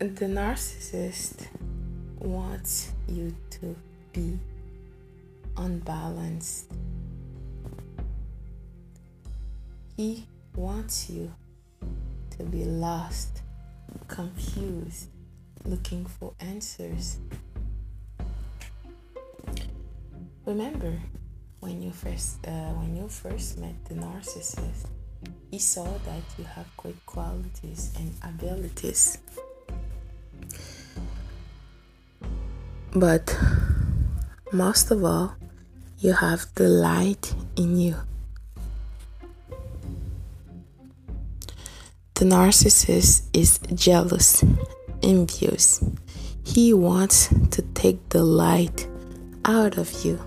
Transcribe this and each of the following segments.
the narcissist wants you to be unbalanced. He wants you to be lost, confused, looking for answers. Remember when you first uh, when you first met the narcissist, he saw that you have great qualities and abilities. But most of all, you have the light in you. The narcissist is jealous, envious. He wants to take the light out of you.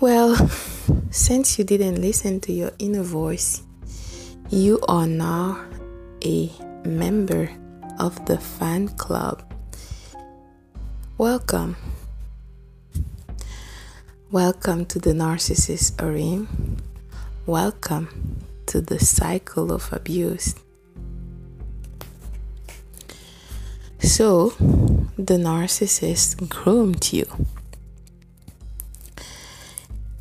Well, since you didn't listen to your inner voice, you are now a member of the fan club. Welcome. Welcome to the narcissist arena. Welcome to the cycle of abuse. So, the narcissist groomed you.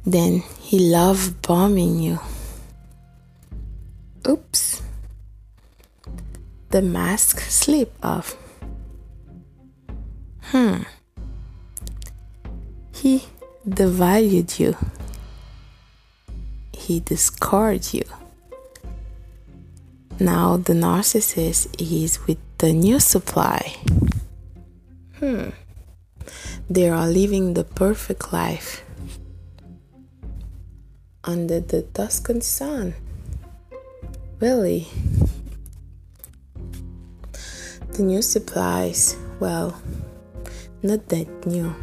Then he loved bombing you. Oops. The mask slip off. Hmm. He devalued you. He discarded you. Now the narcissist is with the new supply. Hmm. They are living the perfect life under the Tuscan sun. Really? The new supplies, well, not that new.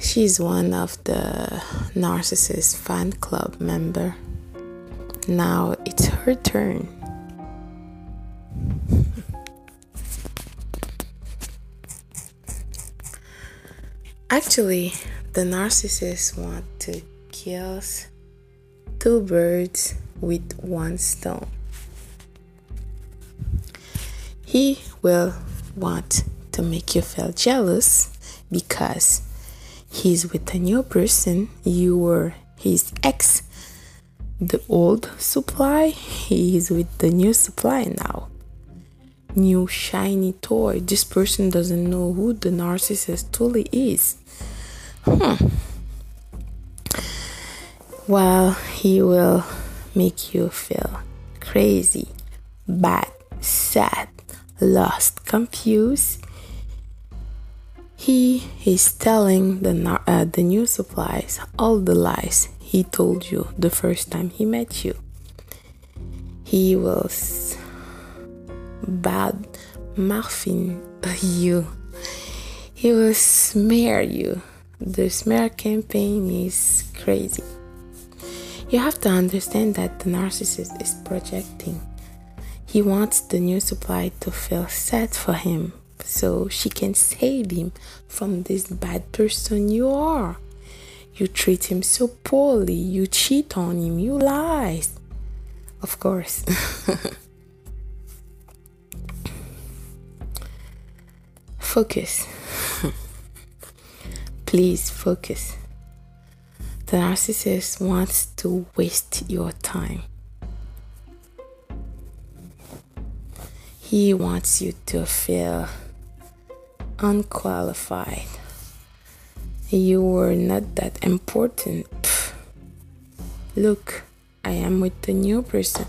She's one of the Narcissist fan club member. Now it's her turn. Actually, the narcissist want to kill two birds with one stone. He will want to make you feel jealous because he's with a new person. You were his ex. The old supply, he is with the new supply now. New shiny toy. This person doesn't know who the narcissist truly is. Hmm. Well, he will make you feel crazy, bad, sad, lost, confused. He is telling the uh, the new supplies all the lies he told you the first time he met you. He will bad muffin you. He will smear you the smear campaign is crazy. You have to understand that the narcissist is projecting. He wants the new supply to feel sad for him so she can save him from this bad person you are. You treat him so poorly, you cheat on him, you lie. Of course. Focus. Please focus. The narcissist wants to waste your time. He wants you to feel unqualified. You were not that important. Look, I am with the new person.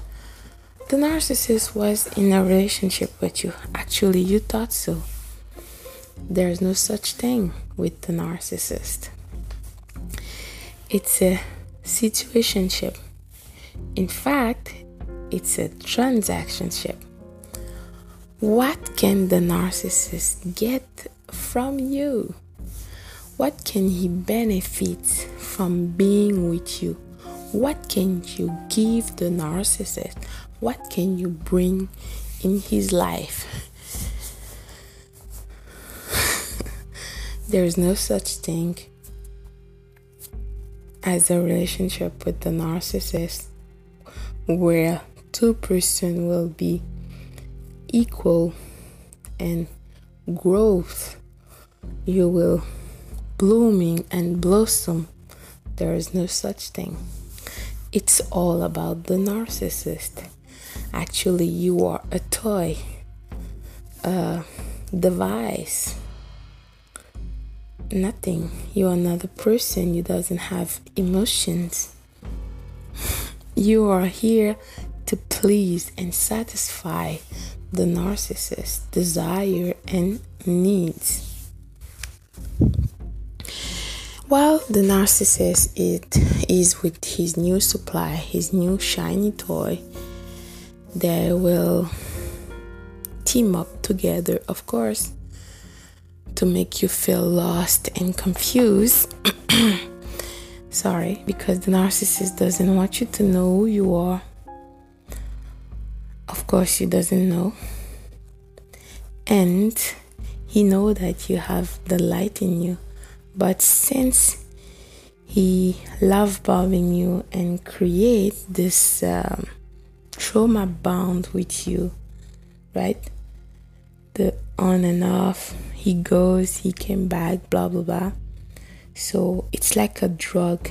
The narcissist was in a relationship with you. Actually, you thought so. There's no such thing with the narcissist. It's a situationship. In fact, it's a transactionship. What can the narcissist get from you? What can he benefit from being with you? What can you give the narcissist? What can you bring in his life? There is no such thing as a relationship with the narcissist where two person will be equal and growth you will blooming and blossom. There is no such thing. It's all about the narcissist. Actually you are a toy a device. Nothing. You're another person. You doesn't have emotions. You are here to please and satisfy the narcissist's desire and needs. While the narcissist it is with his new supply, his new shiny toy, they will team up together, of course, to make you feel lost and confused. Sorry, because the narcissist doesn't want you to know who you are of course he doesn't know. And he know that you have the light in you. But since he love bombing you and create this um, trauma bound with you right? The on and off he goes he came back blah blah blah. So it's like a drug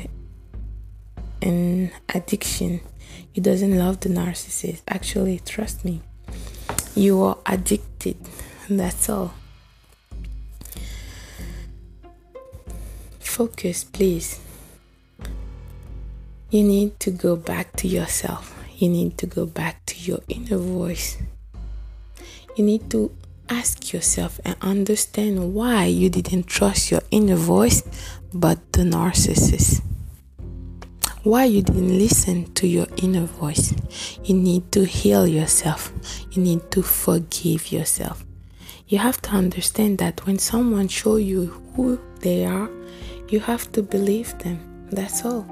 and addiction he doesn't love the narcissist. Actually, trust me, you are addicted. That's all. Focus, please. You need to go back to yourself. You need to go back to your inner voice. You need to ask yourself and understand why you didn't trust your inner voice but the narcissist why you didn't listen to your inner voice. You need to heal yourself. You need to forgive yourself. You have to understand that when someone show you who they are, you have to believe them. That's all.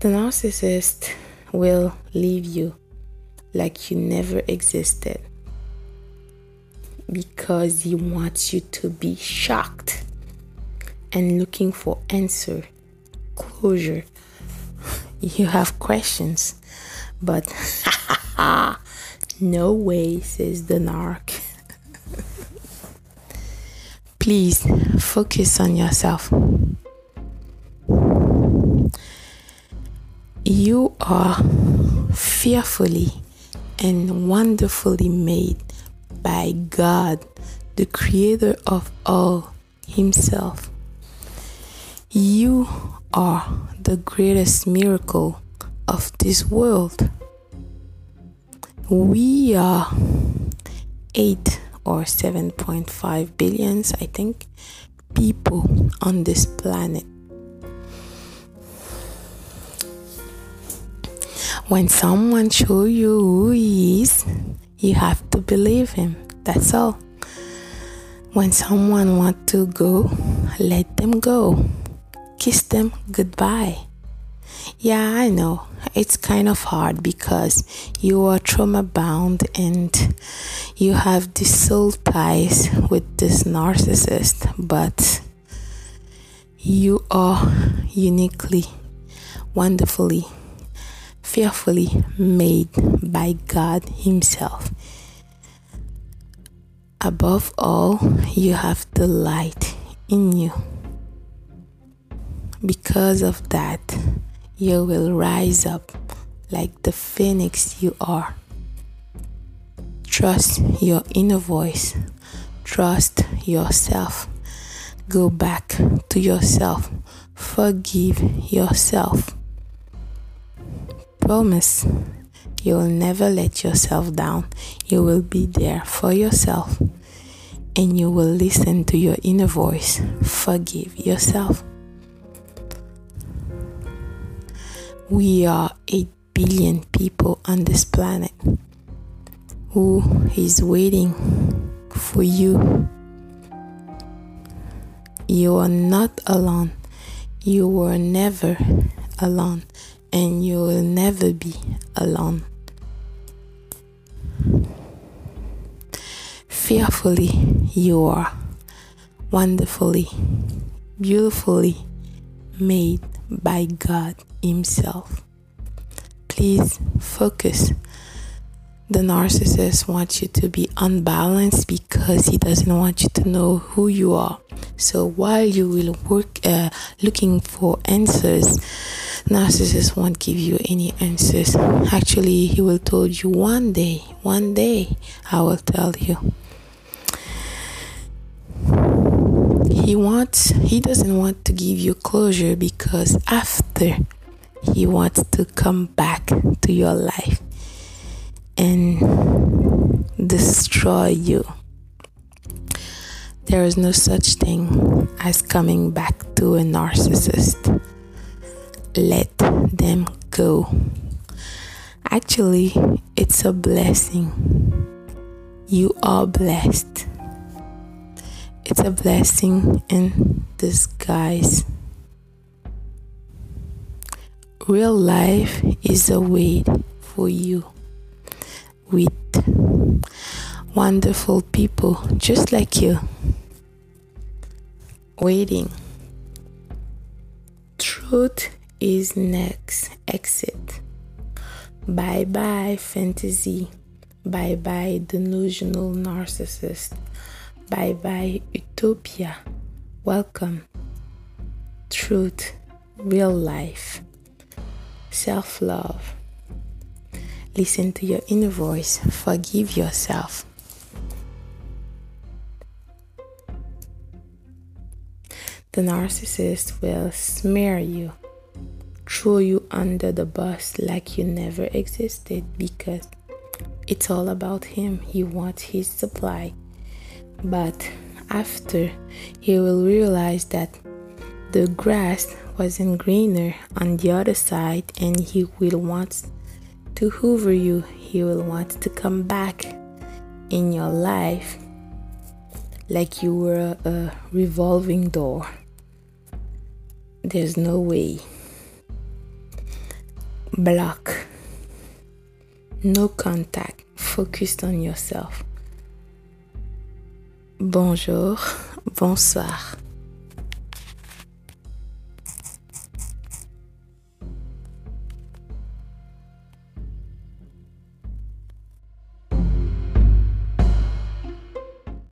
The narcissist will leave you like you never existed because he wants you to be shocked and looking for answer, closure. You have questions, but no way, says the narc. Please focus on yourself. You are fearfully and wonderfully made by God, the creator of all Himself. You are the greatest miracle of this world. We are 8 or 7.5 billions, I think, people on this planet. When someone show you who he is, you have to believe him. That's all. When someone want to go, let them go kiss them goodbye. Yeah, I know it's kind of hard because you are trauma bound and you have these soul ties with this narcissist, but you are uniquely, wonderfully, fearfully made by God Himself. Above all, you have the light in you. Because of that, you will rise up like the phoenix you are. Trust your inner voice. Trust yourself. Go back to yourself. Forgive yourself. Promise you will never let yourself down. You will be there for yourself and you will listen to your inner voice. Forgive yourself. We are 8 billion people on this planet who is waiting for you. You are not alone. You were never alone, and you will never be alone. Fearfully, you are wonderfully, beautifully made by God Himself. please focus. The narcissist wants you to be unbalanced because he doesn't want you to know who you are. So while you will work uh, looking for answers, narcissist won't give you any answers. Actually, he will tell you one day, one day I will tell you. He wants he doesn't want to give you closure because after he wants to come back to your life and destroy you. There is no such thing as coming back to a narcissist. Let them go. Actually, it's a blessing. You are blessed. It's a blessing in disguise. Real life is a wait for you with wonderful people just like you waiting. Truth is next exit. Bye bye, fantasy. Bye bye, delusional narcissist. Bye bye, utopia. Welcome. Truth, real life, self love. Listen to your inner voice. Forgive yourself. The narcissist will smear you, throw you under the bus like you never existed because it's all about him. He wants his supply. But after, he will realize that the grass wasn't greener on the other side and he will want to hoover you, He will want to come back in your life like you were a revolving door. There's no way. Block. No contact. Focused on yourself. Bonjour, bonsoir.